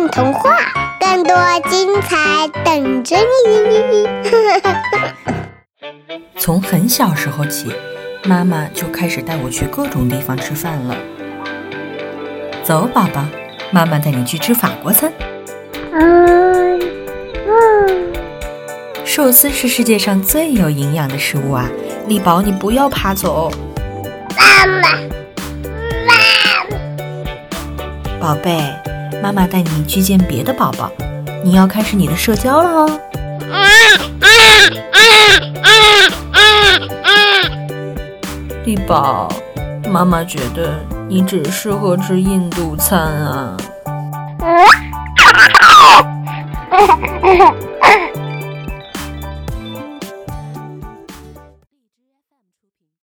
本童话，更多精彩等着你！从很小时候起，妈妈就开始带我去各种地方吃饭了。走，宝宝，妈妈带你去吃法国餐。嗯嗯，寿司是世界上最有营养的食物啊！力宝，你不要爬走。妈妈，妈，宝贝，妈妈带你去见别的宝宝，你要开始你的社交了哦。力宝，妈妈觉得你只适合吃印度餐啊。